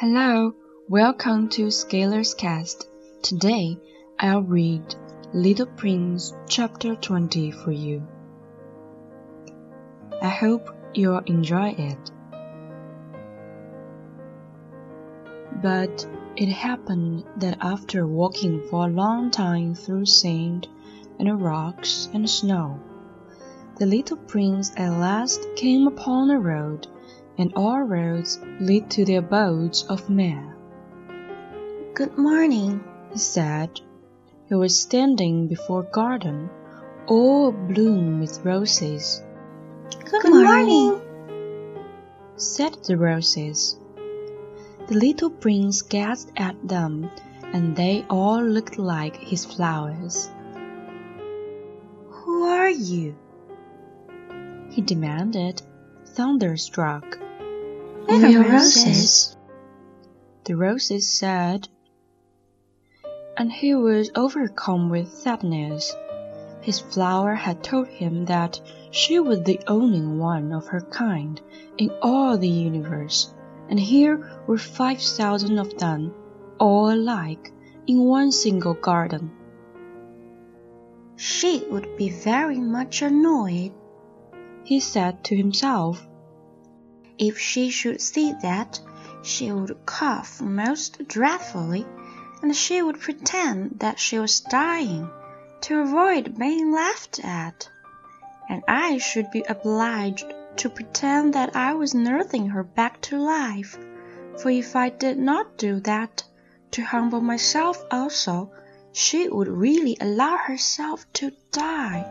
Hello, welcome to Scalar's Cast. Today I'll read Little Prince chapter 20 for you. I hope you'll enjoy it. But it happened that after walking for a long time through sand and rocks and snow, the little prince at last came upon a road and all roads lead to the abodes of men. Good morning, he said. He was standing before a garden, all abloom with roses. Good, Good morning, morning, said the roses. The little prince gazed at them, and they all looked like his flowers. Who are you? he demanded, thunderstruck your roses. The roses said, and he was overcome with sadness. His flower had told him that she was the only one of her kind in all the universe, and here were five thousand of them, all alike, in one single garden. She would be very much annoyed, he said to himself, if she should see that, she would cough most dreadfully, and she would pretend that she was dying to avoid being laughed at. And I should be obliged to pretend that I was nursing her back to life, for if I did not do that, to humble myself also, she would really allow herself to die.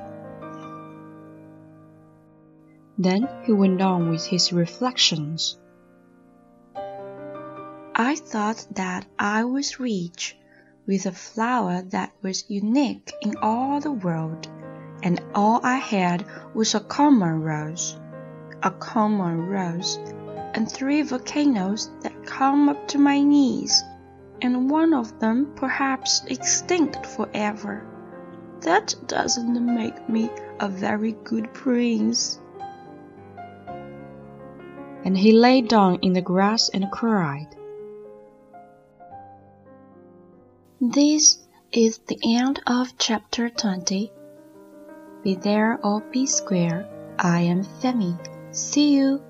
Then he went on with his reflections. I thought that I was rich with a flower that was unique in all the world, and all I had was a common rose, a common rose, and three volcanoes that come up to my knees, and one of them perhaps extinct forever. That doesn't make me a very good prince and he lay down in the grass and cried. This is the end of chapter 20. Be there or be square, I am Femi. See you